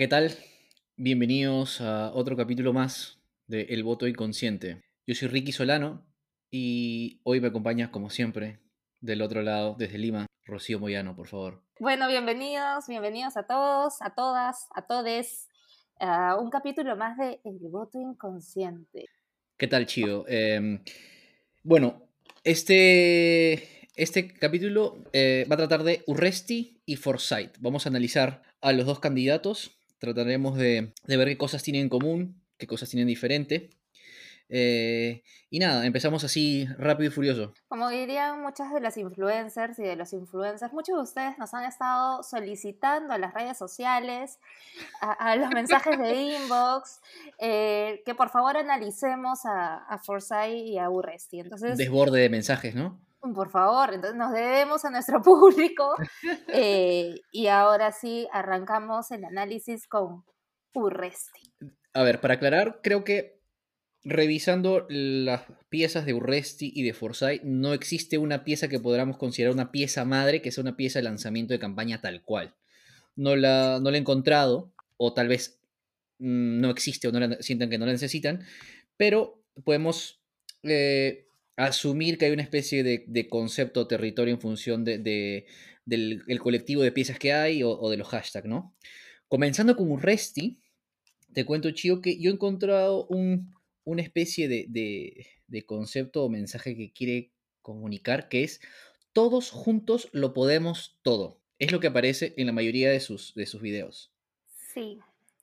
¿qué tal? Bienvenidos a otro capítulo más de El Voto Inconsciente. Yo soy Ricky Solano y hoy me acompaña, como siempre, del otro lado, desde Lima, Rocío Moyano, por favor. Bueno, bienvenidos, bienvenidos a todos, a todas, a todes, a un capítulo más de El Voto Inconsciente. ¿Qué tal, Chido? Em, bueno, este, este capítulo eh, va a tratar de Urresti y Forsyth. Vamos a analizar a los dos candidatos, trataremos de, de ver qué cosas tienen en común, qué cosas tienen diferente. Eh, y nada, empezamos así rápido y furioso. Como dirían muchas de las influencers y de los influencers, muchos de ustedes nos han estado solicitando a las redes sociales, a, los mensajes de inbox, eh, que por favor analicemos a, a Forsyth y a Urresti. Entonces, Desborde de mensajes, ¿no? Por favor, entonces nos debemos a nuestro público. Eh, y ahora sí, arrancamos el análisis con Urresti. A ver, para aclarar, creo que revisando las piezas de Urresti y de Forsyth, no existe una pieza que podamos considerar una pieza madre que sea una pieza de lanzamiento de campaña tal cual. No la, no la he encontrado, o tal vez mm, no existe o no sientan que no la necesitan, pero podemos eh, asumir que hay una especie de, concepto territorio en función de, del colectivo de piezas que hay o, de los hashtags, ¿no? Comenzando con Urresti, te cuento, Chío, que yo he encontrado un una especie de, concepto o mensaje que quiere comunicar, que es todos juntos lo podemos todo. Es lo que aparece en la mayoría de sus, de videos. Sí.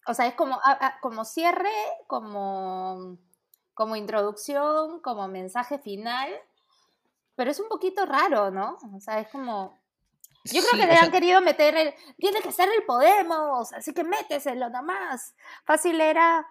O sea, es como, ah, ah, como cierre, como, como introducción, como mensaje final. Pero es un poquito raro, ¿no? O sea, es como. Yo creo que le han querido meter el. Tiene que ser el Podemos, así que méteselo nada más. Fácil era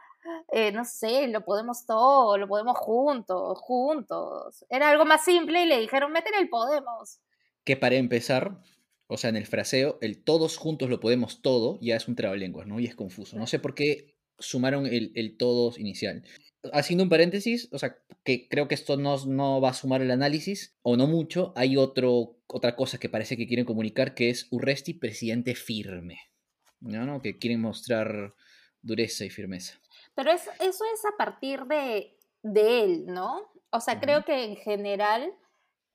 eh, no sé, lo podemos todo, lo podemos juntos, juntos. Era algo más simple y le dijeron, meten el podemos. Que para empezar, o sea, en el fraseo, el todos juntos lo podemos todo ya es un trabalenguas, ¿no? Y es confuso. No sé por qué sumaron el, el todos inicial. Haciendo un paréntesis, o sea, que creo que esto no, no va a sumar el análisis, o no mucho, hay otro, otra cosa que parece que quieren comunicar, que es Urresti presidente firme, ¿no? Que quieren mostrar dureza y firmeza. Pero eso es a partir de, él, ¿no? O sea, creo que en general,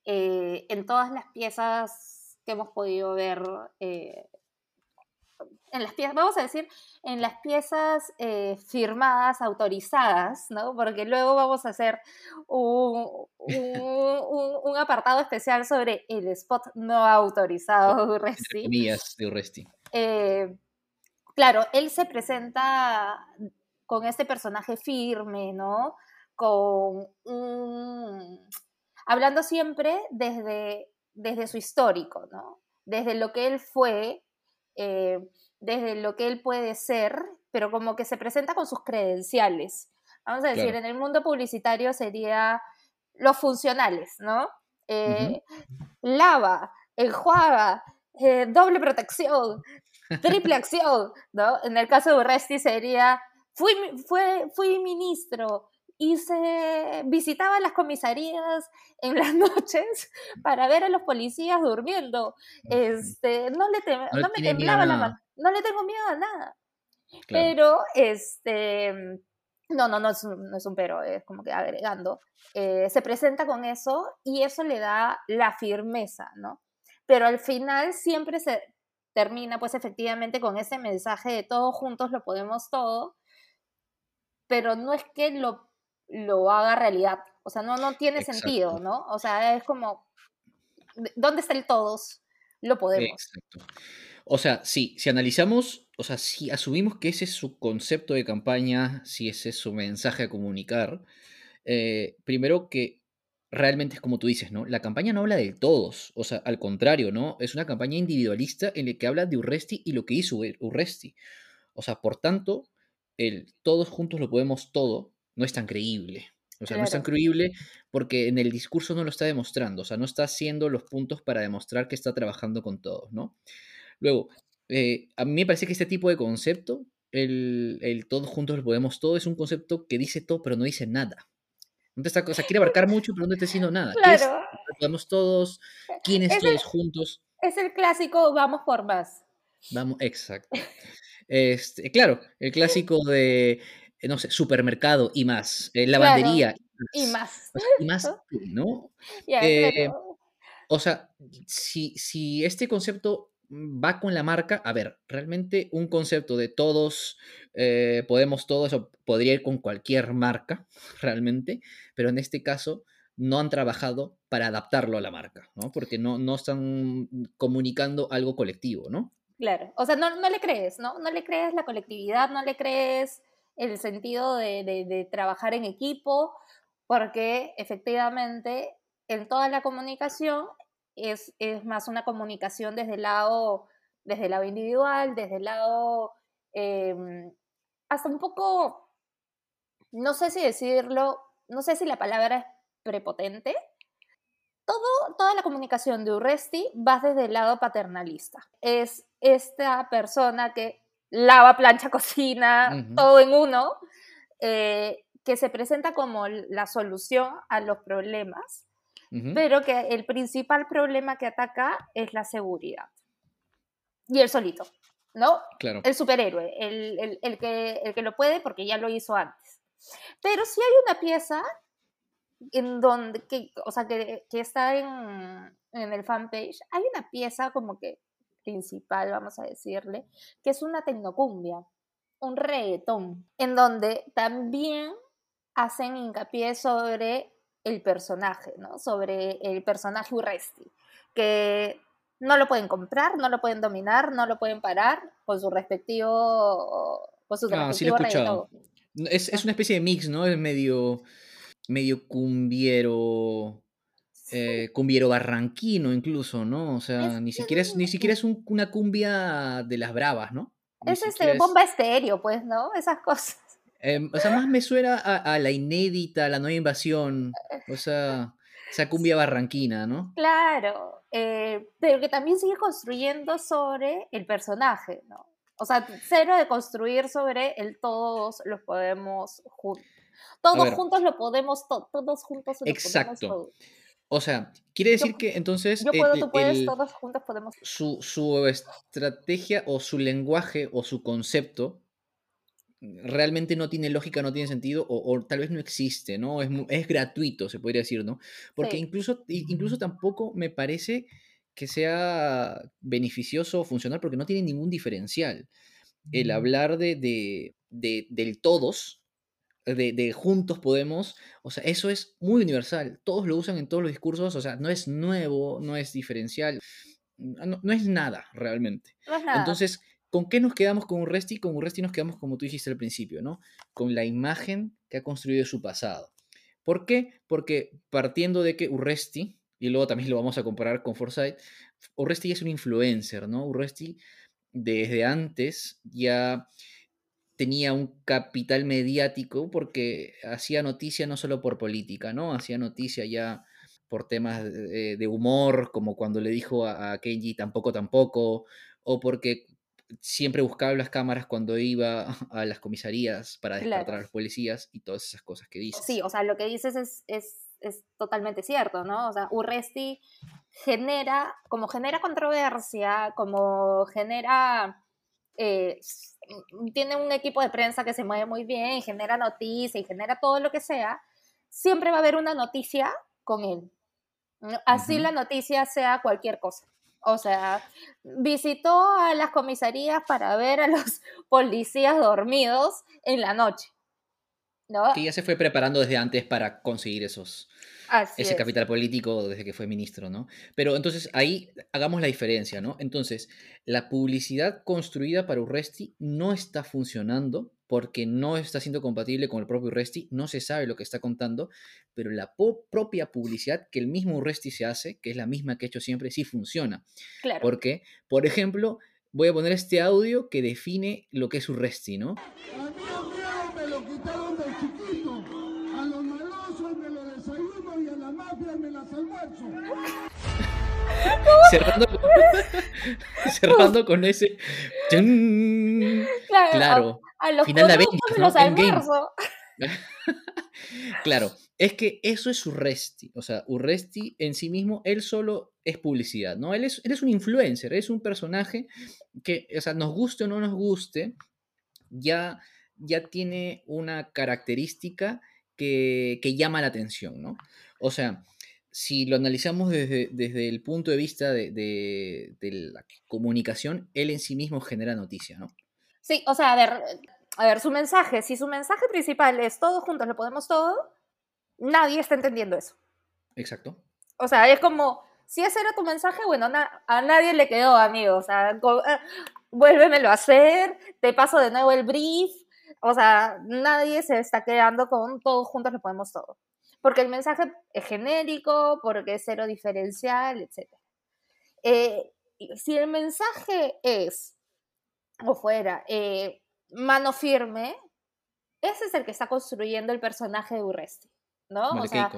eh, en todas las piezas que hemos podido ver, eh, en las piezas, vamos a decir, en las piezas eh, firmadas, autorizadas, ¿no? Porque luego vamos a hacer un, un, apartado especial sobre el spot no autorizado de Urresti. de Urresti. claro, él se presenta con este personaje firme, ¿no? Con hablando siempre desde, desde su histórico, ¿no? Desde lo que él fue, eh, desde lo que él puede ser, pero como que se presenta con sus credenciales. Vamos a decir, en el mundo publicitario sería los funcionales, ¿no? Eh, lava, enjuaga, eh, doble protección, triple acción, ¿no? En el caso de Urresti sería fui, fue, fui ministro y se visitaba las comisarías en las noches para ver a los policías durmiendo. Este, no le, no, me temblaba la mano, no le tengo miedo a nada. Pero, este, no, no, no es, no es un pero, es como que agregando. Eh, se presenta con eso y eso le da la firmeza, ¿no? Pero al final siempre se termina, pues efectivamente, con ese mensaje de todos juntos lo podemos todo, pero no es que lo, lo haga realidad. O sea, no, no tiene sentido, ¿no? O sea, es como, ¿dónde está el todos? Lo podemos. Exacto. O sea, sí, si analizamos, o sea, si asumimos que ese es su concepto de campaña, si ese es su mensaje a comunicar, eh, primero que realmente es como tú dices, ¿no? La campaña no habla de todos, o sea, al contrario, ¿no? Es una campaña individualista en la que habla de Urresti y lo que hizo Urresti. O sea, por tanto, el todos juntos lo podemos todo no es tan creíble. O sea, no es tan creíble porque en el discurso no lo está demostrando, o sea, no está haciendo los puntos para demostrar que está trabajando con todos, ¿no? Luego, eh, a mí me parece que este tipo de concepto, el, todos juntos lo podemos todo, es un concepto que dice todo pero no dice nada. No te está, o sea, quiere abarcar mucho pero no está diciendo nada. Claro. lo podemos todos, quiénes todos juntos. Es el clásico vamos por más. Vamos, exacto. Este, claro, el clásico de, no sé, supermercado y más, lavandería y más. Y más, ¿no? Eh, o sea, si, si este concepto va con la marca, a ver, realmente un concepto de todos, eh, podemos todos, eso podría ir con cualquier marca, realmente, pero en este caso no han trabajado para adaptarlo a la marca, ¿no? Porque no, no están comunicando algo colectivo, ¿no? Claro, o sea, no, no le crees, ¿no? No le crees la colectividad, no le crees el sentido de, de trabajar en equipo, porque efectivamente en toda la comunicación es, más una comunicación desde el lado, desde el lado individual, desde el lado em, hasta un poco, no sé si decirlo, no sé si la palabra es prepotente. Todo, toda la comunicación de Urresti va desde el lado paternalista. Es esta persona que lava, plancha, cocina, todo en uno, eh, que se presenta como la solución a los problemas pero que el principal problema que ataca es la seguridad. Y el solito, ¿no? Claro. El superhéroe, el, el, que, el que lo puede porque ya lo hizo antes. Pero si hay una pieza en donde, que, o sea, que, que está en, en el fanpage, hay una pieza como que principal, vamos a decirle, que es una tecnocumbia, un reggaetón, en donde también hacen hincapié sobre el personaje, ¿no? Sobre el personaje Urresti, que no lo pueden comprar, no lo pueden dominar, no lo pueden parar con su respectivo, con su ah, sí lo he escuchado. Es, es, una especie de mix, ¿no? Es medio, medio cumbiero, eh, cumbiero barranquino incluso, ¿no? O sea, ni, siquiera es, ni siquiera es una cumbia de las bravas, ¿no? es este, bomba estéreo, pues, ¿no? Esas cosas. Em, o sea, más me suena a, la inédita, a la nueva invasión. O sea, esa cumbia barranquina, ¿no? Claro, eh, pero que también sigue construyendo sobre el personaje, ¿no? O sea, cero de construir sobre el todos los podemos juntos. Todos juntos lo podemos, todos juntos lo Exacto. O sea, quiere decir que entonces. Yo puedo, tú puedes, todos juntos podemos. Su, su estrategia o su lenguaje o su concepto realmente no tiene lógica, no tiene sentido, o, tal vez no existe, ¿no? Es, es, gratuito, se podría decir, ¿no? Porque incluso, incluso tampoco me parece que sea beneficioso o funcional porque no tiene ningún diferencial. El mm. hablar de, de, de del todos, de, de, juntos podemos, o sea, eso es muy universal, todos lo usan en todos los discursos, o sea, no es nuevo, no es diferencial, no, no es nada realmente. No es nada. Entonces, ¿Con qué nos quedamos con Urresti? Con Urresti nos quedamos como tú dijiste al principio, ¿no? Con la imagen que ha construido su pasado. ¿Por qué? Porque partiendo de que Urresti, y luego también lo vamos a comparar con Forsyth, Urresti es un influencer, ¿no? Urresti desde antes ya tenía un capital mediático porque hacía noticia no solo por política, ¿no? Hacía noticia ya por temas de, humor, como cuando le dijo a, a Kenji tampoco, tampoco, o porque siempre buscaba las cámaras cuando iba a las comisarías para despertar a los policías y todas esas cosas que dices. Sí, o sea, lo que dices es, es, es totalmente cierto, ¿no? O sea, Urresti genera, como genera controversia, como genera... Eh, tiene un equipo de prensa que se mueve muy bien, genera noticias y genera todo lo que sea, siempre va a haber una noticia con él. Así la noticia sea cualquier cosa. O sea, visitó a las comisarías para ver a los policías dormidos en la noche. ¿no? Que ya se fue preparando desde antes para conseguir esos, ese capital político desde que fue ministro, ¿no? Pero entonces ahí hagamos la diferencia, ¿no? Entonces, la publicidad construida para Urresti no está funcionando porque no está siendo compatible con el propio Urresti, no se sabe lo que está contando, pero la propia publicidad que el mismo Urresti se hace, que es la misma que ha hecho siempre, sí funciona. Claro. Porque, por ejemplo, voy a poner este audio que define lo que es Urresti, ¿no? cerrando, con, cerrando con ese. Claro. claro a los Final de los almuerzo. claro, es que eso es Urresti. O sea, Urresti en sí mismo, él solo es publicidad, ¿no? Él es, un influencer, es un personaje que, o sea, nos guste o no nos guste, ya, ya tiene una característica que, llama la atención, ¿no? O sea, si lo analizamos desde, desde el punto de vista de, de, la comunicación, él en sí mismo genera noticia, ¿no? Sí, o sea, a ver, a ver, su mensaje, si su mensaje principal es todos juntos lo podemos todo, nadie está entendiendo eso. Exacto. O sea, es como, si ese era tu mensaje, bueno, a nadie le quedó, amigo. O sea, eh, vuélvemelo a hacer, te paso de nuevo el brief. O sea, nadie se está quedando con todos juntos lo podemos todo. Porque el mensaje es genérico, porque es cero diferencial, etc. Eh, si el mensaje es, o fuera, eh, mano firme, ese es el que está construyendo el personaje de Urresti, ¿no? o sea,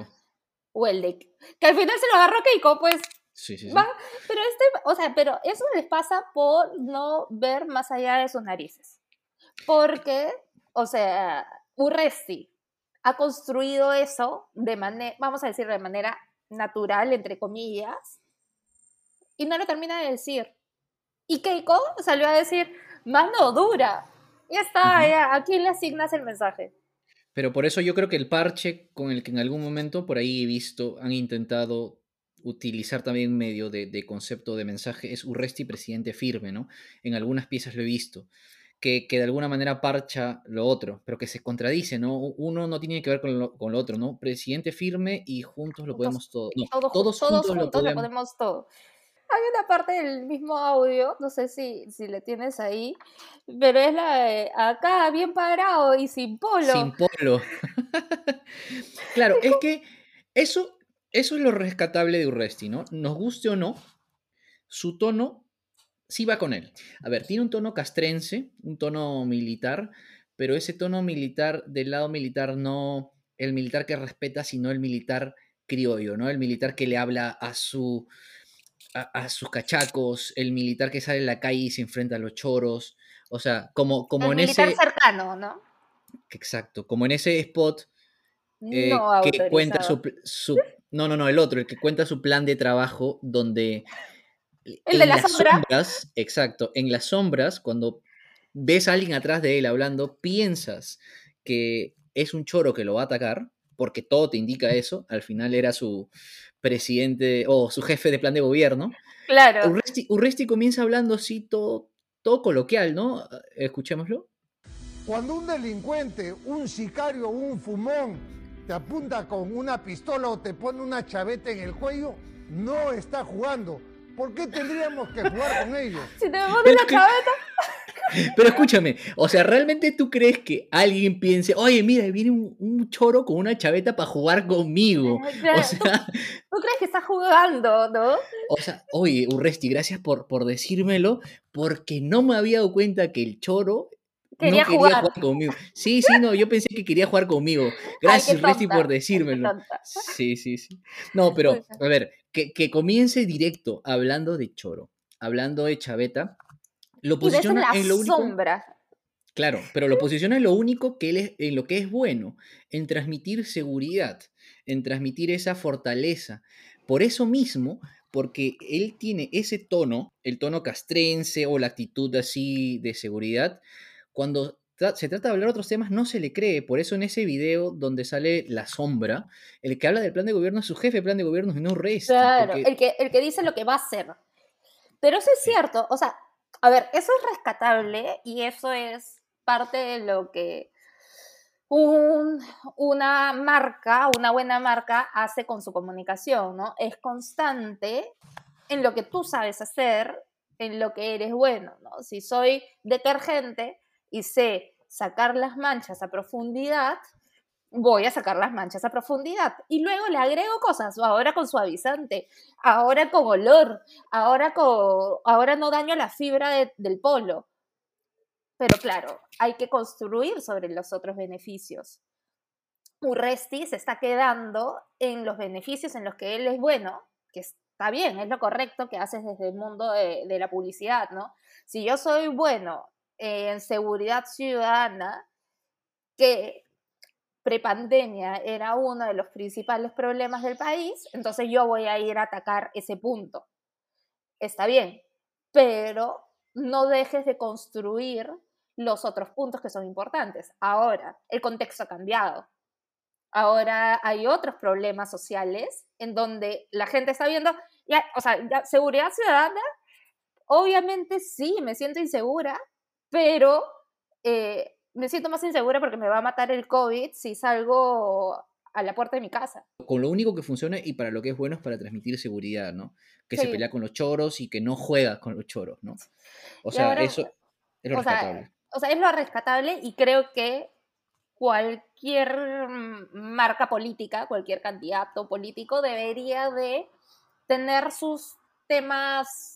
o el de que al final se lo agarró Keiko, pues. Sí, sí, sí. pero este, o sea, pero eso les pasa por no ver más allá de sus narices. Porque, o sea, Urresti ha construido eso de manera, vamos a decir, de manera natural, entre comillas, y no lo termina de decir. Y Keiko salió a decir, mano dura. Ya está, ¿a quién le asignas el mensaje? Pero por eso yo creo que el parche con el que en algún momento por ahí he visto han intentado utilizar también medio de, concepto de mensaje es Urresti presidente firme, ¿no? En algunas piezas lo he visto. Que, que, de alguna manera parcha lo otro, pero que se contradice, ¿no? Uno no tiene que ver con lo, con lo otro, ¿no? Presidente firme y juntos lo podemos todo. todos, juntos, lo, podemos todo. Hay una parte del mismo audio, no sé si, si le tienes ahí, pero es la de acá, bien parado y sin polo. Sin polo. claro, es que eso, eso es lo rescatable de Urresti, ¿no? Nos guste o no, su tono sí va con él. A ver, tiene un tono castrense, un tono militar, pero ese tono militar, del lado militar, no el militar que respeta, sino el militar criollo, ¿no? El militar que le habla a su a, sus cachacos, el militar que sale en la calle y se enfrenta a los choros. O sea, como, como el en militar cercano, ¿no? Exacto, como en ese spot eh, que cuenta su, No, no, no, el otro, el que cuenta su plan de trabajo donde... El de las sombras, exacto, en las sombras, cuando ves a alguien atrás de él hablando, piensas que es un choro que lo va a atacar, porque todo te indica eso, al final era su, presidente o su jefe de plan de gobierno. Claro. Urresti, comienza hablando así todo, todo coloquial, ¿no? Escuchémoslo. Cuando un delincuente, un sicario, un fumón te apunta con una pistola o te pone una chaveta en el cuello, no está jugando. ¿Por qué tendríamos que jugar con ellos? Si te pone la chaveta. Pero escúchame, o sea, ¿realmente tú crees que alguien piense, oye, mira, viene un, choro con una chaveta para jugar conmigo? O sea, ¿tú, crees que está jugando, no? O sea, oye, Urresti, gracias por, por decírmelo, porque no me había dado cuenta que el choro Quería no quería jugar. conmigo. Sí, sí, no, yo pensé que quería jugar conmigo. Gracias, Urresti, por decírmelo. Sí, sí, sí. No, pero, a ver, que, que comience directo hablando de choro, hablando de chaveta lo posiciona en, lo único. Sombra. Claro, pero lo posiciona en lo único que él es, en lo que es bueno, en transmitir seguridad, en transmitir esa fortaleza. Por eso mismo, porque él tiene ese tono, el tono castrense o la actitud así de seguridad, cuando se trata de hablar otros temas no se le cree. Por eso en ese video donde sale la sombra, el que habla del plan de gobierno es su jefe de plan de gobierno y no Rest. Claro, el, que, el que dice lo que va a hacer. Pero eso es cierto, o sea, a ver, eso es rescatable y eso es parte de lo que una marca, una buena marca hace con su comunicación, ¿no? Es constante en lo que tú sabes hacer, en lo que eres bueno, ¿no? Si soy detergente y sé sacar las manchas a profundidad, voy a sacar las manchas a profundidad. Y luego le agrego cosas, ahora con suavizante, ahora con olor, ahora, con, ahora no daño la fibra del polo. Pero claro, hay que construir sobre los otros beneficios. Urresti se está quedando en los beneficios en los que él es bueno, que está bien, es lo correcto que haces desde el mundo de, de la publicidad, ¿no? Si yo soy bueno en seguridad ciudadana, que prepandemia era uno de los principales problemas del país, entonces yo voy a ir a atacar ese punto. Está bien, pero no dejes de construir los otros puntos que son importantes. Ahora, el contexto ha cambiado. Ahora hay otros problemas sociales en donde la gente está viendo, ya, o sea, seguridad ciudadana, obviamente sí, me siento insegura, pero eh, me siento más insegura porque me va a matar el COVID si salgo a la puerta de mi casa. Con lo único que funciona y para lo que es bueno es para transmitir seguridad, ¿no? Que se pelea con los choros y que no juega con los choros, ¿no? O sea, eso es lo rescatable. o sea, es lo rescatable y creo que cualquier marca política, cualquier candidato político debería de tener sus temas,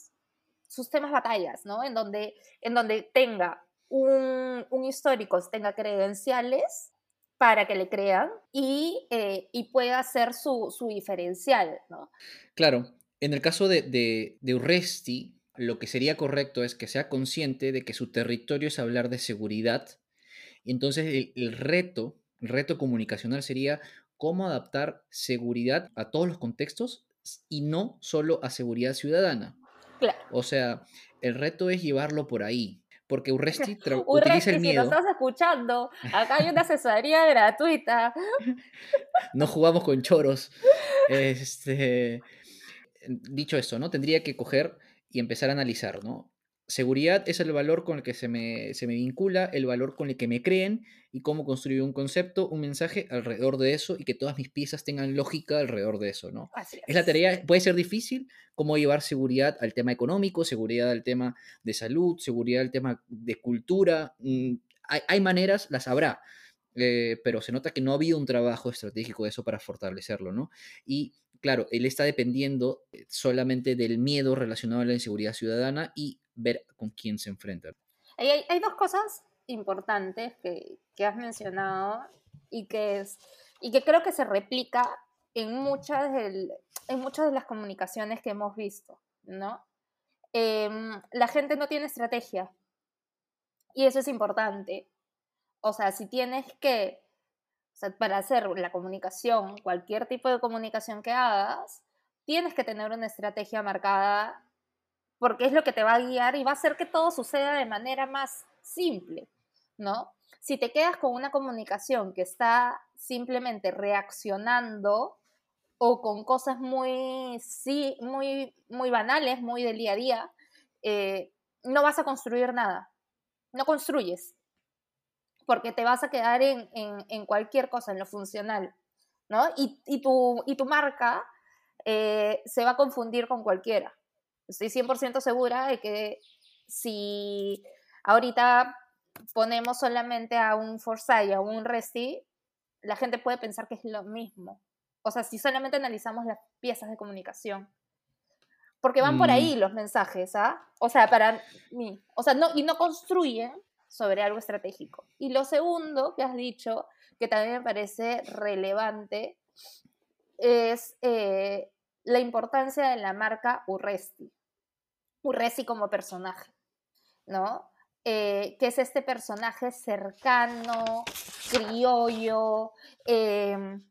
sus temas batallas, ¿no? En donde, en donde tenga un, histórico, tenga credenciales para que le crean y, eh, pueda ser su, diferencial, ¿no? Claro, en el caso de, de, Urresti, lo que sería correcto es que sea consciente de que su territorio es hablar de seguridad y entonces el, reto, el reto comunicacional sería cómo adaptar seguridad a todos los contextos y no solo a seguridad ciudadana. Claro. O sea, el reto es llevarlo por ahí. Porque Urresti, utiliza el miedo. Si nos estás escuchando, acá hay una asesoría gratuita. No jugamos con choros. Este, dicho esto, ¿no? Tendría que coger y empezar a analizar, ¿no? Seguridad es el valor con el que se me, se me, vincula, el valor con el que me creen y cómo construir un concepto, un mensaje alrededor de eso y que todas mis piezas tengan lógica alrededor de eso, ¿no? es. la tarea, puede ser difícil, cómo llevar seguridad al tema económico, seguridad al tema de salud, seguridad al tema de cultura. Mm, hay, hay maneras, las habrá, eh, pero se nota que no ha habido un trabajo estratégico de eso para fortalecerlo, ¿no? Y claro, él está dependiendo eh, solamente del miedo relacionado a la inseguridad ciudadana y ver con quién se enfrenta. Hay, dos cosas importantes que, que, has mencionado y que, es, y que creo que se replica en muchas, en muchas de las comunicaciones que hemos visto, ¿no? Em, la gente no tiene estrategia y eso es importante. O sea, si tienes que, para hacer la comunicación, cualquier tipo de comunicación que hagas, tienes que tener una estrategia marcada porque es lo que te va a guiar y va a hacer que todo suceda de manera más simple, ¿no? Si te quedas con una comunicación que está simplemente reaccionando o con cosas muy, sí, muy, muy banales, muy del día a día, eh, no vas a construir nada. No construyes, porque te vas a quedar en, cualquier cosa, en lo funcional, ¿no? Y, tu, y tu marca eh, se va a confundir con cualquiera. Estoy 100% segura de que si ahorita ponemos solamente a un Forsyth, a un Resti, la gente puede pensar que es lo mismo. O sea, si solamente analizamos las piezas de comunicación. Porque van por ahí mm. los mensajes, ¿ah? O sea, para mí. O sea, no, y no construyen sobre algo estratégico. Y lo segundo que has dicho, que también me parece relevante, es eh, la importancia de la marca Urresti. Urresti como personaje, ¿no? Eh, que es este personaje cercano, criollo, em,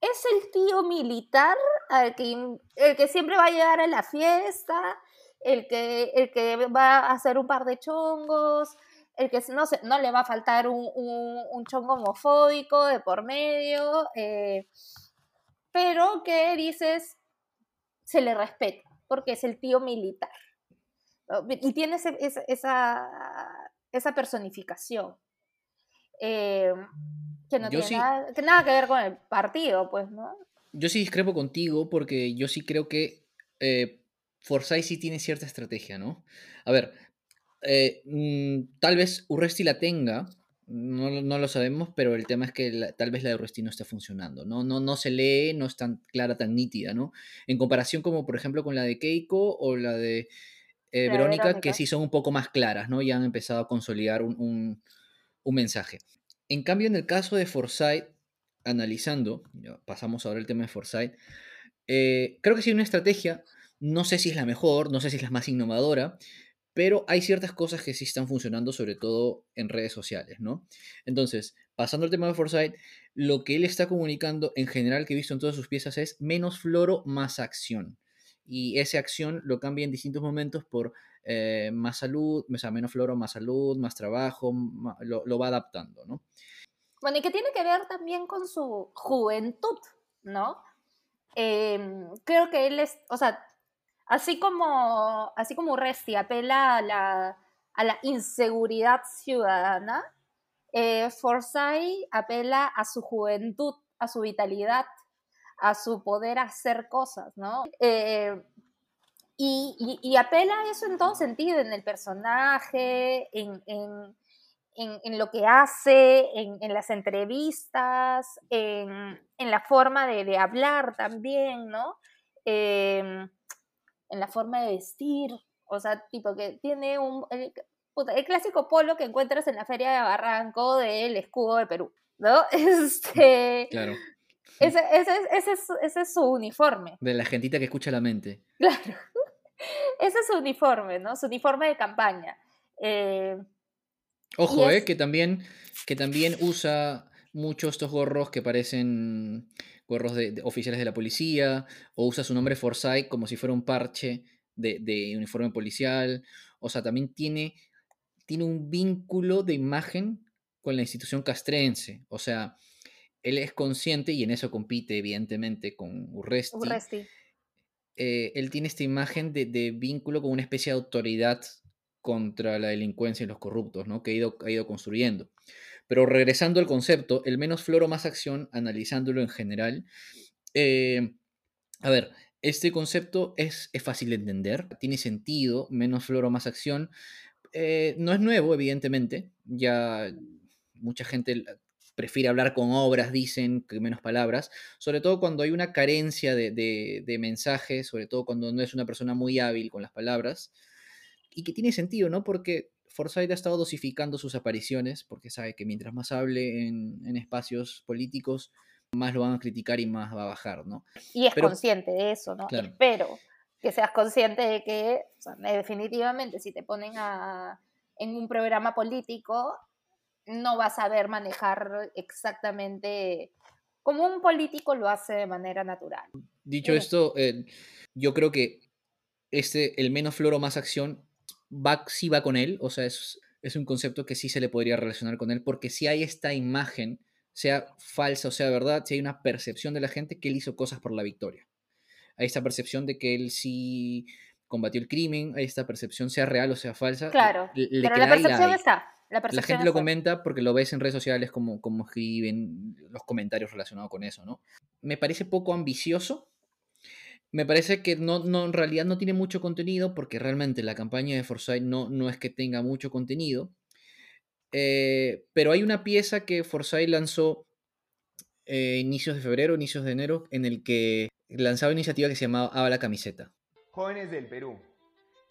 es el tío militar que, el que siempre va a llegar a la fiesta, el que, el que va a hacer un par de chongos, el que no, se, no le va a faltar un, un, chongo homofóbico de por medio, eh, pero que dices, se le respeta porque es el tío militar. Y tiene esa, esa, personificación. Eh, que no tiene nada, que nada, que ver con el partido, pues, ¿no? Yo sí discrepo contigo porque yo sí creo que eh, Forsyth sí tiene cierta estrategia, ¿no? A ver, eh, mm, tal vez Urresti la tenga, no, lo sabemos, pero el tema es que tal vez la de Urresti no está funcionando, ¿no? ¿no? No se lee, no es tan clara, tan nítida, ¿no? En comparación como, por ejemplo, con la de Keiko o la de eh, Verónica, que sí son un poco más claras, ¿no? Ya han empezado a consolidar un, mensaje. En cambio, en el caso de Forsyth, analizando, pasamos ahora al tema de Forsyth, eh, creo que sí hay una estrategia, no sé si es la mejor, no sé si es la más innovadora, pero hay ciertas cosas que sí están funcionando, sobre todo en redes sociales, ¿no? Entonces, pasando al tema de Forsyth, lo que él está comunicando en general que he visto en todas sus piezas es menos floro, más acción. Y esa acción lo cambia en distintos momentos por eh, más salud, o sea, menos floro, más salud, más trabajo, lo, va adaptando, ¿no? Bueno, y que tiene que ver también con su juventud, ¿no? Em, creo que él es, o sea, así como, así como Resti apela a la, a la inseguridad ciudadana, eh, Forsyth apela a su juventud, a su vitalidad, a su poder hacer cosas, ¿no? Eh, y, apela a eso en todo sentido, en el personaje, en, lo que hace, en, las entrevistas, en, la forma de, hablar también, ¿no? Em, en la forma de vestir, o sea, tipo que tiene un, el, clásico polo que encuentras en la feria de Barranco del escudo de Perú, ¿no? Este, claro. Ese, es, su uniforme. De la gentita que escucha la mente. Claro. Ese es su uniforme, ¿no? Su uniforme de campaña. Eh, Ojo, eh, que también, que también usa mucho estos gorros que parecen gorros de, oficiales de la policía, o usa su nombre Forsyth como si fuera un parche de, de uniforme policial. O sea, también tiene tiene un vínculo de imagen con la institución castrense. O sea, él es consciente, y en eso compite evidentemente con Urresti. Eh, él tiene esta imagen de, vínculo con una especie de autoridad contra la delincuencia y los corruptos, ¿no? Que ha ido, ha ido construyendo. Pero regresando al concepto, el menos floro más acción, analizándolo en general, eh, a ver, este concepto es, fácil de entender, tiene sentido, menos floro más acción, eh, no es nuevo, evidentemente. Ya mucha gente prefiere hablar con obras, dicen, que menos palabras. Sobre todo cuando hay una carencia de, de, mensaje, sobre todo cuando no es una persona muy hábil con las palabras. Y que tiene sentido, ¿no? Porque Forsyth ha estado dosificando sus apariciones, porque sabe que mientras más hable en, espacios políticos, más lo van a criticar y más va a bajar, ¿no? Y es consciente de eso, ¿no? Espero que seas consciente de que definitivamente si te ponen en un programa político, no vas a saber manejar exactamente como un político lo hace de manera natural. Dicho esto, eh, yo creo que este, el menos floro más acción, va, sí va con él, o sea, es, es un concepto que sí se le podría relacionar con él, porque si hay esta imagen, sea falsa o sea verdad, si hay una percepción de la gente que él hizo cosas por la victoria hay esta percepción de que él sí combatió el crimen, hay esta percepción, sea real o sea falsa. Claro, pero la percepción está. La, gente lo comenta porque lo ves en redes sociales como, como escriben los comentarios relacionados con eso, ¿no? Me parece poco ambicioso. Me parece que no, no, en realidad no tiene mucho contenido porque realmente la campaña de Forsyth no, no es que tenga mucho contenido. Eh, pero hay una pieza que Forsyth lanzó eh, inicios de febrero, inicios de enero, en el que lanzaba una iniciativa que se llamaba Habla la camiseta. Jóvenes del Perú,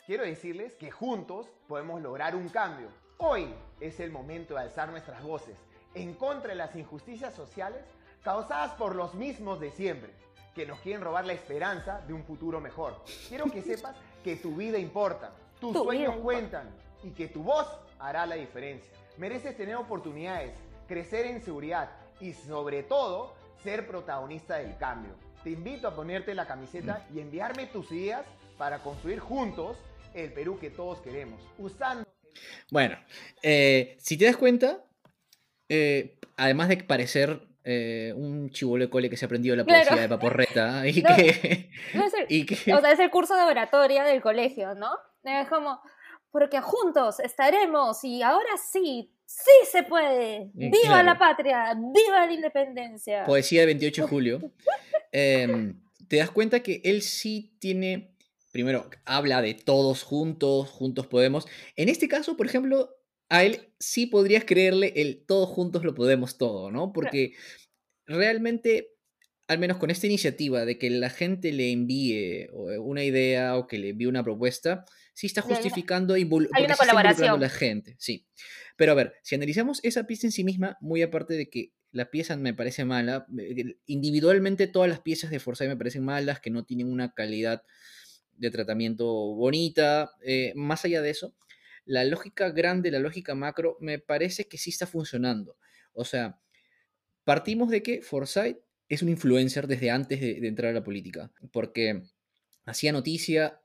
quiero decirles que juntos podemos lograr un cambio. Hoy es el momento de alzar nuestras voces en contra de las injusticias sociales causadas por los mismos de siempre, que nos quieren robar la esperanza de un futuro mejor. Quiero que sepas que tu vida importa, tus sueños cuentan y que tu voz hará la diferencia. Mereces tener oportunidades, crecer en seguridad y sobre todo ser protagonista del cambio. Te invito a ponerte la camiseta y enviarme tus ideas para construir juntos el Perú que todos queremos. Usando. Bueno, eh, si te das cuenta, eh, además de parecer eh, un chivolo de cole que se ha aprendido la poesía de Paporreta y, que, O sea, es el curso de oratoria del colegio, ¿no? Es como, porque juntos estaremos y ahora sí, sí se puede. ¡Viva la patria! ¡Viva la independencia! Poesía de 28 de julio. Em, te das cuenta que él sí tiene, primero, habla de todos juntos, juntos podemos. En este caso, por ejemplo, a él sí podrías creerle el todos juntos lo podemos todo, ¿no? Porque realmente, al menos con esta iniciativa de que la gente le envíe una idea o que le envíe una propuesta, sí está justificando y hay una colaboración. a la gente, sí. Pero a ver, si analizamos esa pieza en sí misma, muy aparte de que la pieza me parece mala. Eh, individualmente todas las piezas de Forsyth me parecen malas, que no tienen una calidad de tratamiento bonita. Eh, más allá de eso, la lógica grande, la lógica macro, me parece que sí está funcionando. O sea, partimos de que Forsyth es un influencer desde antes de, entrar a la política, porque hacía noticia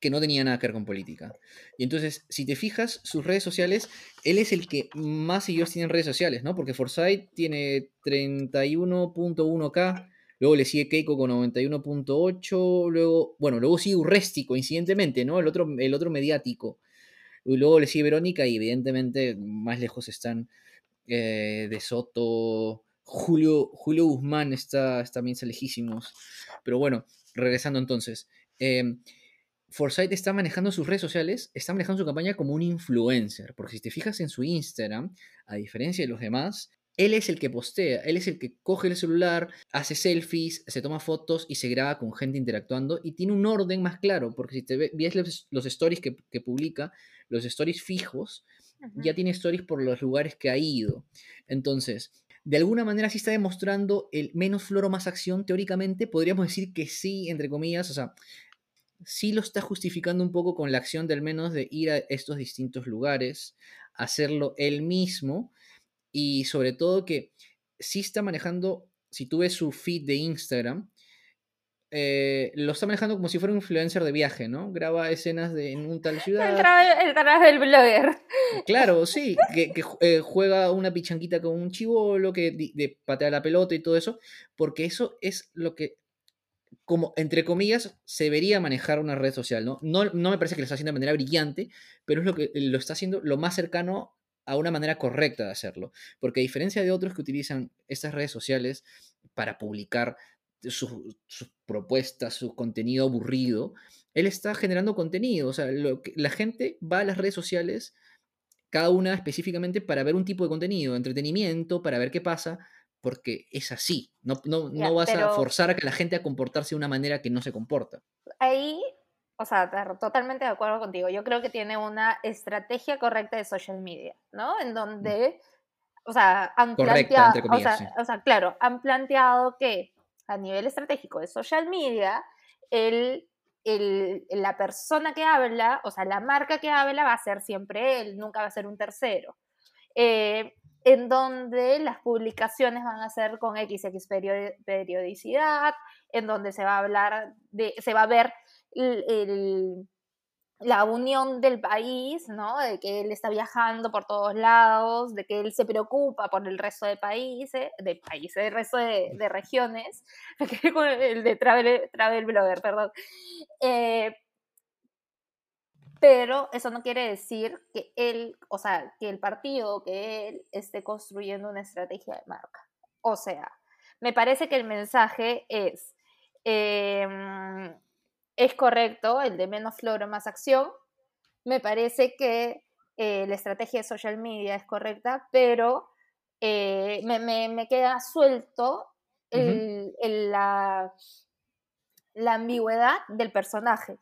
que no tenía nada que ver con política. Y entonces, si te fijas, sus redes sociales, él es el que más seguidores tiene en redes sociales, ¿no? Porque Forsyth tiene 31.1k, luego le sigue Keiko con 91.8, luego, bueno, luego sigue Urresti, coincidentemente, ¿no? El otro, el otro mediático. Y luego le sigue Verónica y evidentemente más lejos están eh, De Soto, Julio, Julio Guzmán está, está también lejísimos. Pero bueno, regresando entonces. Eh, Forsyth está manejando sus redes sociales, está manejando su campaña como un influencer, porque si te fijas en su Instagram, a diferencia de los demás, él es el que postea, él es el que coge el celular, hace selfies, se toma fotos y se graba con gente interactuando y tiene un orden más claro, porque si te ves los, los stories que, que, publica, los stories fijos, ya tiene stories por los lugares que ha ido. Entonces, de alguna manera sí está demostrando el menos floro más acción, teóricamente podríamos decir que sí, entre comillas, o sea, sí lo está justificando un poco con la acción del menos de ir a estos distintos lugares, hacerlo él mismo y sobre todo que sí está manejando, si tú ves su feed de Instagram, eh, lo está manejando como si fuera un influencer de viaje, ¿no? Graba escenas de, en un tal ciudad. El canal del blogger. Claro, sí, que, que eh, juega una pichanquita con un chivolo, que de, de patea la pelota y todo eso, porque eso es lo que como, entre comillas, se debería manejar una red social, ¿no? No, no me parece que lo está haciendo de manera brillante, pero es lo que lo está haciendo lo más cercano a una manera correcta de hacerlo. Porque a diferencia de otros que utilizan estas redes sociales para publicar sus, sus propuestas, su contenido aburrido, él está generando contenido. O sea, lo que, la gente va a las redes sociales, cada una específicamente para ver un tipo de contenido, entretenimiento, para ver qué pasa, porque es así. No, no, ya, no vas a forzar a que la gente a comportarse de una manera que no se comporta. Ahí, o sea, totalmente de acuerdo contigo. Yo creo que tiene una estrategia correcta de social media, ¿no? En donde, o sea, han Correcta, planteado, comillas, o, sea, sí. o sea, claro, han planteado que a nivel estratégico de social media, el, el, la persona que habla, o sea, la marca que habla va a ser siempre él, nunca va a ser un tercero. Eh, en donde las publicaciones van a ser con XX periodicidad, en donde se va a hablar de, se va a ver el, el, la unión del país, ¿no? De que él está viajando por todos lados, de que él se preocupa por el resto de países, de países, el resto de, de regiones, el de travel, travel blogger, perdón. Eh, pero eso no quiere decir que él, o sea, que el partido, que él esté construyendo una estrategia de marca. O sea, me parece que el mensaje es, eh, es correcto, el de menos floro, más acción. Me parece que eh, la estrategia de social media es correcta, pero eh, me, me, me, queda suelto el, uh -huh. el, la, la ambigüedad del personaje.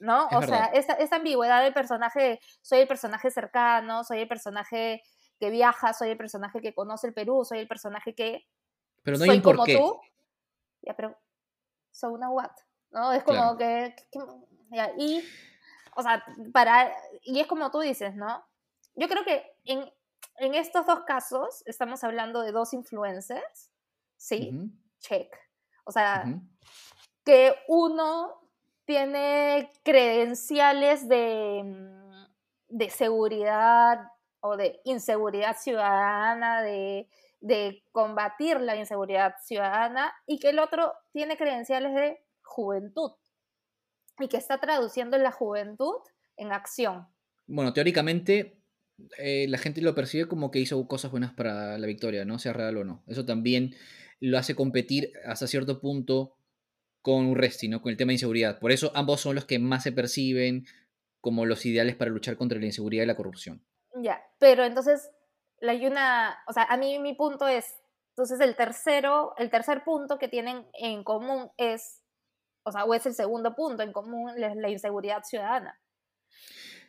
¿no? Es o verdad. sea, esa, esa, ambigüedad del personaje, soy el personaje cercano, soy el personaje que viaja, soy el personaje que conoce el Perú, soy el personaje que pero no soy hay un por como tú. Ya, pero so una what, ¿no? Es como Claro. que, y o sea, para y es como tú dices, ¿no? Yo creo que en, en estos dos casos estamos hablando de dos influencers, ¿sí? Check. O sea, que uno tiene credenciales de, de seguridad o de inseguridad ciudadana, de, de combatir la inseguridad ciudadana, y que el otro tiene credenciales de juventud y que está traduciendo la juventud en acción. Bueno, teóricamente eh, la gente lo percibe como que hizo cosas buenas para la victoria, ¿no? Sea real o no. Eso también lo hace competir hasta cierto punto con Urresti, ¿no? Con el tema de inseguridad. Por eso ambos son los que más se perciben como los ideales para luchar contra la inseguridad y la corrupción. Ya, pero entonces la una, o sea, a mí mi punto es, entonces el tercero, el tercer punto que tienen en común es, o sea, o es el segundo punto en común, es la inseguridad ciudadana.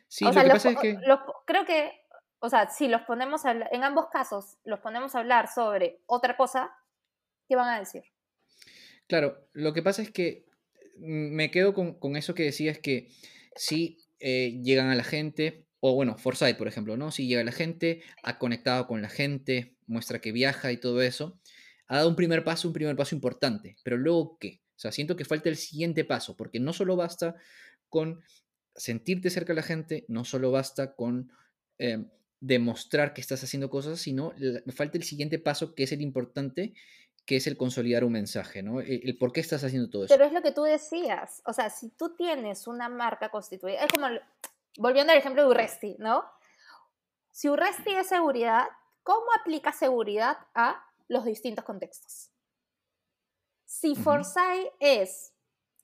Sí, o lo sea, que los, pasa es que... los- creo que, o sea, si los ponemos a en ambos casos, los ponemos a hablar sobre otra cosa, ¿qué van a decir? Claro, lo que pasa es que mm, me quedo con, con eso que decías que sí eh, llegan a la gente, o bueno, Foresight, por ejemplo, ¿no? Si llega la gente, ha conectado con la gente, muestra que viaja y todo eso, ha dado un primer paso, un primer paso importante, pero luego qué? O sea, siento que falta el siguiente paso, porque no solo basta con sentirte cerca de la gente, no solo basta con eh, demostrar que estás haciendo cosas, sino falta el siguiente paso, que es el importante, que es el consolidar un mensaje, ¿no? E, el, por qué estás haciendo todo eso. Pero es lo que tú decías, o sea, si tú tienes una marca constituida, es como, volviendo al ejemplo de Urresti, ¿no? Si Urresti es seguridad, ¿cómo aplica seguridad a los distintos contextos? Si Foresight es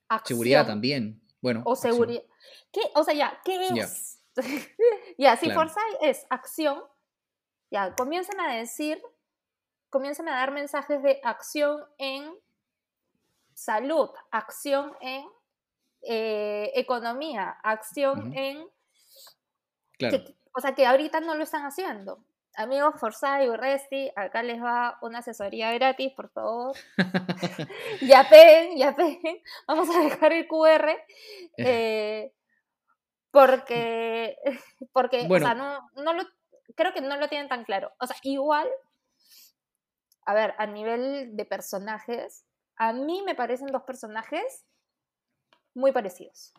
acción, Seguridad también, bueno. O seguridad. ¿Qué? O sea, ya, ¿qué es? ya, si Foresight es acción, ya, comiencen a decir, comiencen a dar mensajes de acción en salud, acción en eh, economía, acción en... Claro. o sea, que ahorita no lo están haciendo. Amigos Forsyth y Resti, acá les va una asesoría gratis, por favor. ya peguen, ya peguen. Vamos a dejar el QR. Eh, porque, porque o sea, no, no lo, creo que no lo tienen tan claro. O sea, igual, a ver, a nivel de personajes, a mí me parecen dos personajes muy parecidos.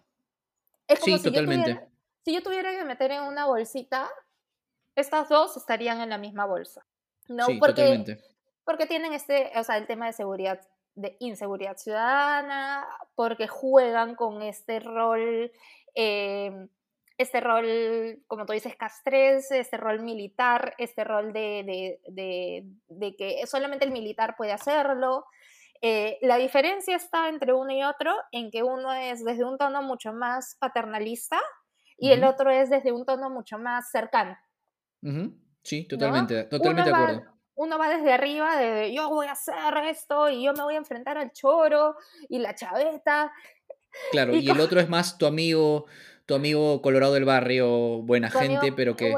Es como sí, si totalmente. Yo tuviera, si yo tuviera que meter en una bolsita, estas dos estarían en la misma bolsa. ¿no? Sí, porque, totalmente. porque tienen este, o sea, el tema de seguridad, de inseguridad ciudadana, porque juegan con este rol Em, este rol, como tú dices, castrense, este rol militar, este rol de, que solamente el militar puede hacerlo. Eh, la diferencia está entre uno y otro en que uno es desde un tono mucho más paternalista y el otro es desde un tono mucho más cercano. Sí, totalmente, totalmente de acuerdo. uno va desde arriba de yo voy a hacer esto y yo me voy a enfrentar al choro y la chaveta Claro, y, el otro es más tu amigo, tu amigo colorado del barrio, buena gente, pero que...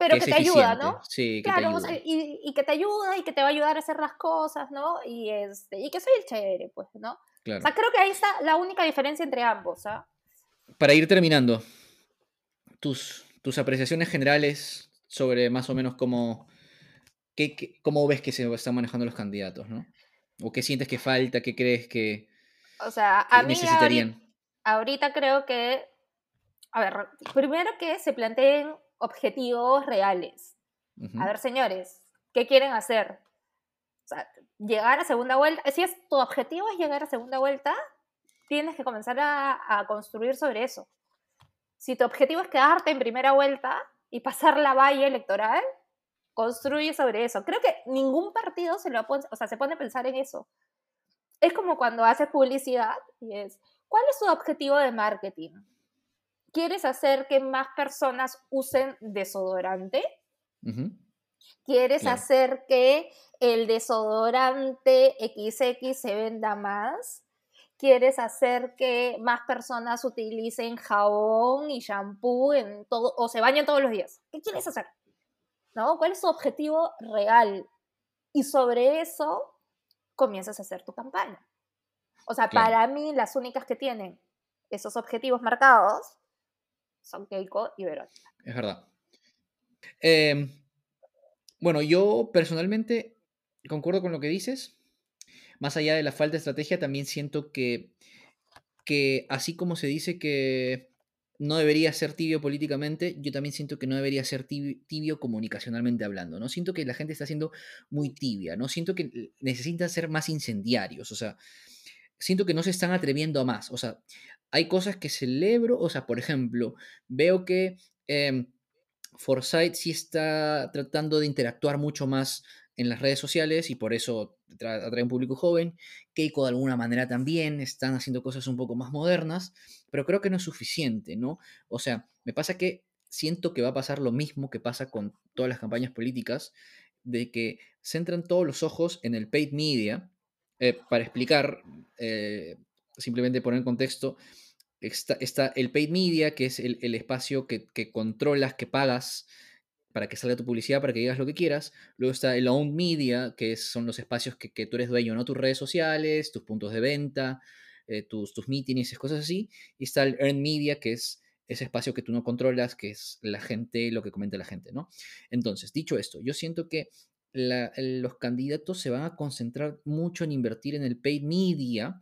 Pero que, te ayuda, ¿no? Sí, que te ayuda. y, que te ayuda y que te va a ayudar a hacer las cosas, ¿no? Y, este, y que soy el chévere, pues, ¿no? Claro. O sea, creo que ahí está la única diferencia entre ambos, ¿ah? Para ir terminando, tus, tus apreciaciones generales sobre más o menos cómo, qué, cómo ves que se están manejando los candidatos, ¿no? ¿O qué sientes que falta? ¿Qué crees que, o sea, a mí ahorita, creo que, a ver, primero que se planteen objetivos reales. A ver, señores, ¿qué quieren hacer? O sea, llegar a segunda vuelta. Si es tu objetivo es llegar a segunda vuelta, tienes que comenzar a, a construir sobre eso. Si tu objetivo es quedarte en primera vuelta y pasar la valla electoral, construye sobre eso. Creo que ningún partido se lo o sea, se pone a pensar en eso es como cuando haces publicidad y es, ¿cuál es tu objetivo de marketing? ¿Quieres hacer que más personas usen desodorante? ¿Quieres hacer que el desodorante XX se venda más? ¿Quieres hacer que más personas utilicen jabón y shampoo en todo, o se bañen todos los días? ¿Qué quieres hacer? ¿No? ¿Cuál es tu objetivo real? Y sobre eso comienzas a hacer tu campaña. O sea, para mí las únicas que tienen esos objetivos marcados son Keiko y Verónica. Es verdad. Em, bueno, yo personalmente concuerdo con lo que dices. Más allá de la falta de estrategia, también siento que, que así como se dice que no debería ser tibio políticamente, yo también siento que no debería ser tibio, comunicacionalmente hablando, ¿no? Siento que la gente está siendo muy tibia, ¿no? Siento que necesitan ser más incendiarios, o sea, siento que no se están atreviendo a más, o sea, hay cosas que celebro, o sea, por ejemplo, veo que eh, Forsyth sí está tratando de interactuar mucho más en las redes sociales y por eso atrae un público joven. Keiko de alguna manera también están haciendo cosas un poco más modernas, pero creo que no es suficiente, ¿no? O sea, me pasa que siento que va a pasar lo mismo que pasa con todas las campañas políticas, de que centran todos los ojos en el paid media. Eh, para explicar, eh, simplemente poner en contexto, está, el paid media, que es el, espacio que, que controlas, que pagas para que salga tu publicidad, para que digas lo que quieras. Luego está el owned media, que son los espacios que, tú eres dueño, no tus redes sociales, tus puntos de venta, eh, tus, tus meetings, cosas así. Y está el earned media, que es ese espacio que tú no controlas, que es la gente, lo que comenta la gente, ¿no? Entonces, dicho esto, yo siento que los candidatos se van a concentrar mucho en invertir en el paid media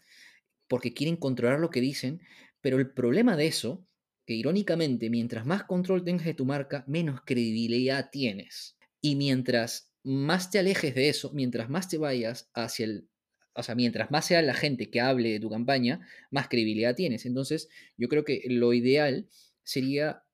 porque quieren controlar lo que dicen, pero el problema de eso, que irónicamente, mientras más control tengas de tu marca, menos credibilidad tienes. Y mientras más te alejes de eso, mientras más te vayas hacia el o sea, mientras más sea la gente que hable de tu campaña, más credibilidad tienes. Entonces, yo creo que lo ideal sería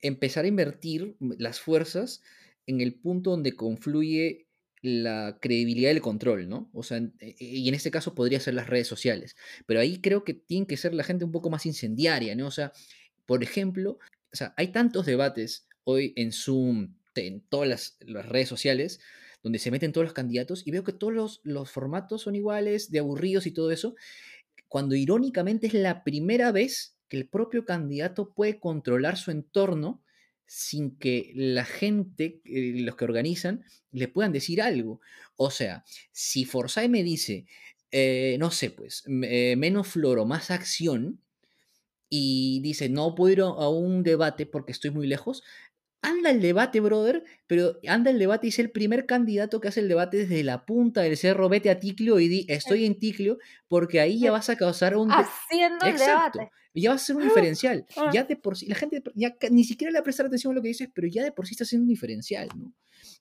empezar a invertir las fuerzas en el punto donde confluye la credibilidad y el control, ¿no? O sea, e, y en este caso podría ser las redes sociales. Pero ahí creo que tiene que ser la gente un poco más incendiaria, ¿no? O sea, por ejemplo, o sea, hay tantos debates hoy en Zoom, en todas las, redes sociales, donde se meten todos los candidatos y veo que todos los, formatos son iguales, de aburridos y todo eso, cuando irónicamente es la primera vez que el propio candidato puede controlar su entorno sin que la gente, eh, los que organizan, le puedan decir algo. O sea, si Forsyth me dice, eh, no sé, pues, eh, menos floro, más acción, y dice, no puedo ir a un debate porque estoy muy lejos, anda el debate, brother, pero anda el debate y es el primer candidato que hace el debate desde la punta del cerro, vete a Ticlio y di, estoy en Ticlio, porque ahí ya vas a causar un... Haciendo el debate. Ya va a ser un diferencial. Ah. Ya de por sí, la gente ya ni siquiera le va a prestar atención a lo que dices, pero ya de por sí está haciendo un diferencial, ¿no?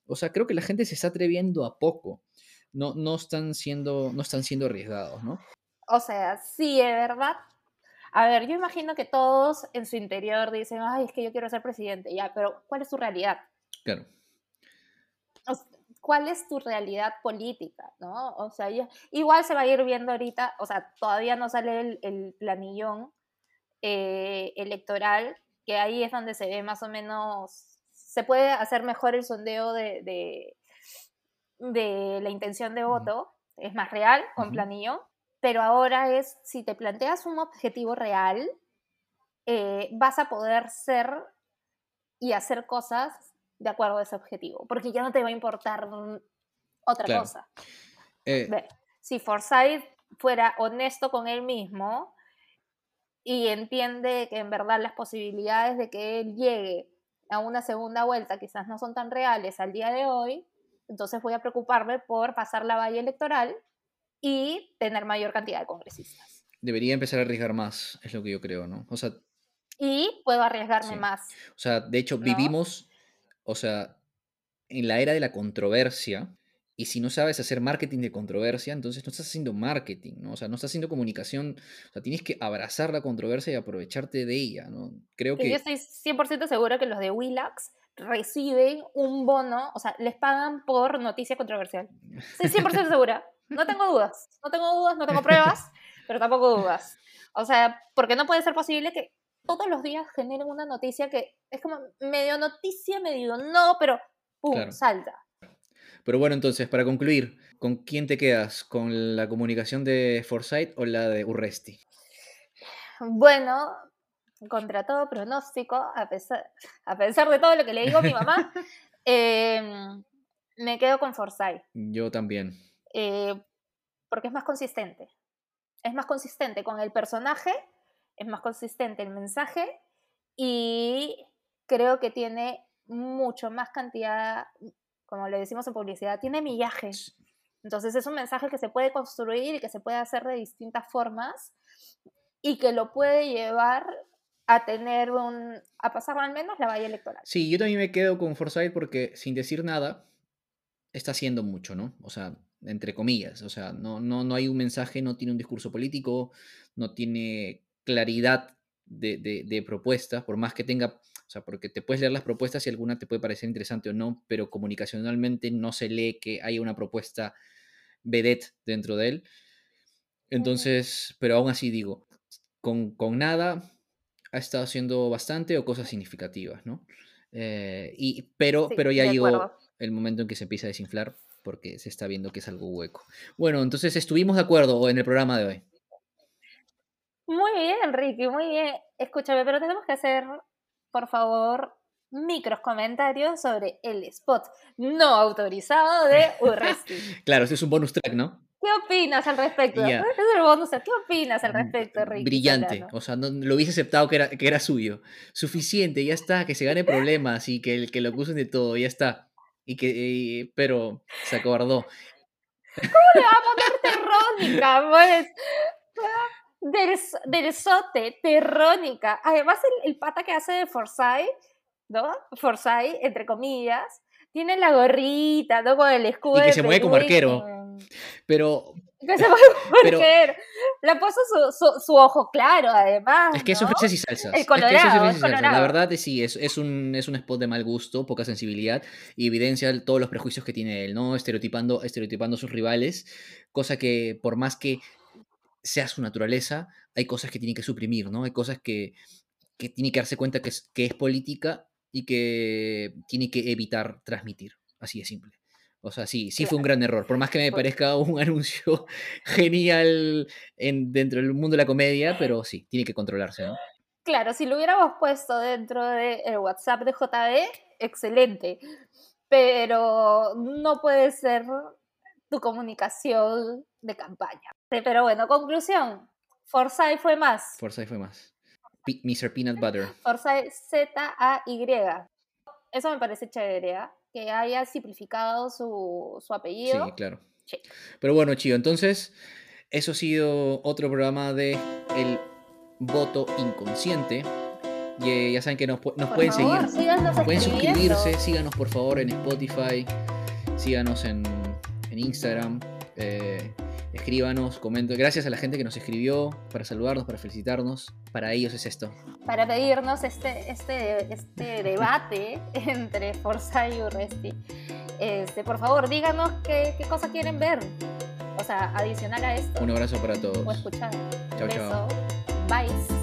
O sea, creo que la gente se está atreviendo a poco. No, no, están, siendo, no están siendo arriesgados, ¿no? O sea, sí, es verdad, a ver, yo imagino que todos en su interior dicen, ay, es que yo quiero ser presidente, ya, pero ¿cuál es tu realidad? Claro. ¿Cuál es tu realidad política? ¿no? O sea, igual se va a ir viendo ahorita, o sea, todavía no sale el, planillón eh, electoral, que ahí es donde se ve más o menos, se puede hacer mejor el sondeo de, de, la intención de voto, es más real con planillón, pero ahora es, si te planteas un objetivo real, eh, vas a poder ser y hacer cosas de acuerdo a ese objetivo, porque ya no te va a importar otra cosa. Eh, si Forsyth fuera honesto con él mismo y entiende que en verdad las posibilidades de que él llegue a una segunda vuelta quizás no son tan reales al día de hoy, entonces voy a preocuparme por pasar la valla electoral y tener mayor cantidad de congresistas. Debería empezar a arriesgar más, es lo que yo creo, ¿no? O sea... Y puedo arriesgarme más. O sea, de hecho, vivimos, o sea, en la era de la controversia, y si no sabes hacer marketing de controversia, entonces no estás haciendo marketing, ¿no? O sea, no estás haciendo comunicación. O sea, tienes que abrazar la controversia y aprovecharte de ella, ¿no? Creo que... Yo estoy 100% segura que los de Willax reciben un bono, o sea, les pagan por noticia controversial. Estoy 100% segura. No tengo dudas, no tengo dudas, no tengo pruebas, pero tampoco dudas. O sea, porque no puede ser posible que todos los días generen una noticia que es como medio noticia, medio no, pero ¡pum! salta. Pero bueno, entonces, para concluir, ¿con quién te quedas? ¿Con la comunicación de Foresight o la de Urresti? Bueno, contra todo pronóstico, a pesar, a pesar de todo lo que le digo a mi mamá, em, me quedo con Foresight. Yo también. Eh, porque es más consistente. Es más consistente con el personaje, es más consistente el mensaje y creo que tiene mucho más cantidad, como le decimos en publicidad, tiene millaje. Entonces es un mensaje que se puede construir y que se puede hacer de distintas formas y que lo puede llevar a tener un, a pasar al menos la valla electoral. Sí, yo también me quedo con Forsyth porque sin decir nada, está haciendo mucho, ¿no? O sea, entre comillas. O sea, no, no, no hay un mensaje, no tiene un discurso político, no tiene claridad de, de, propuestas, por más que tenga, o sea, porque te puedes leer las propuestas y alguna te puede parecer interesante o no, pero comunicacionalmente no se lee que haya una propuesta vedette dentro de él. Entonces, pero aún así digo, con, nada ha estado haciendo bastante o cosas significativas, ¿no? Eh, y, pero, pero ya llegó el momento en que se empieza a desinflar porque se está viendo que es algo hueco. Bueno, entonces estuvimos de acuerdo en el programa de hoy. Muy bien, Enrique, muy bien. Escúchame, pero tenemos que hacer, por favor, micros comentarios sobre el spot no autorizado de Urresti. claro, ese es un bonus track, ¿no? ¿Qué opinas al respecto? Es el bonus, ¿Qué opinas al respecto, Ricky? Brillante. O sea, no, lo hubiese aceptado que era, que era suyo. Suficiente, ya está, que se gane problemas y que, que lo acusen de todo, ya está. Y que, y- pero se acobardó. le va a poner terrónica, pues. Del, del sote, terrónica. Además, el, el pata que hace de Forsyth, ¿no? Forsyth, entre comillas, tiene la gorrita, ¿no? Con el escudo. Y que se mueve como arquero. que- Pero Pero-. Le ha puesto su, su, su ojo claro, además. es que eso es y salsas. El Es que eso es colorado. La colorado. verdad es sí, es, es, un, es un spot de mal gusto, poca sensibilidad y evidencia todos los prejuicios que tiene él, ¿no? Estereotipando, estereotipando a sus rivales, cosa que por más que sea su naturaleza, hay cosas que tiene que suprimir, ¿no? Hay cosas que, que tiene que darse cuenta que es, que es política y que tiene que evitar transmitir. Así de simple. O sea, sí, sí fue un gran error. Por más que me parezca un anuncio genial en, dentro del mundo de la comedia, pero sí, tiene que controlarse, ¿no? Claro, si lo hubiéramos puesto dentro del WhatsApp de JB, excelente. Pero no puede ser tu comunicación de campaña. Pero bueno, conclusión. Forsyth fue más. Forsyth fue más. Mr. Peanut Butter. Forsyth Z-A-Y. Eso me parece chévere, ¿ah? Que haya simplificado su, su Sí, apellido. claro. Sí. Pero bueno, Chío, entonces, eso ha sido otro programa de El Voto Inconsciente. Y ya saben que nos, nos Por pueden favor, seguir. síganos Pueden suscribirse, síganos por favor en Spotify, síganos en, en Instagram, eh, escríbanos, comenten. Gracias a la gente que nos escribió para saludarnos, para felicitarnos. Para ellos es esto. para pedirnos este, este, este debate entre Forsyth y Urresti. Este, por favor, díganos qué, qué cosa quieren ver. O sea, adicional a esto. Un abrazo para O todos. escuchar. Chao, chao. Bye.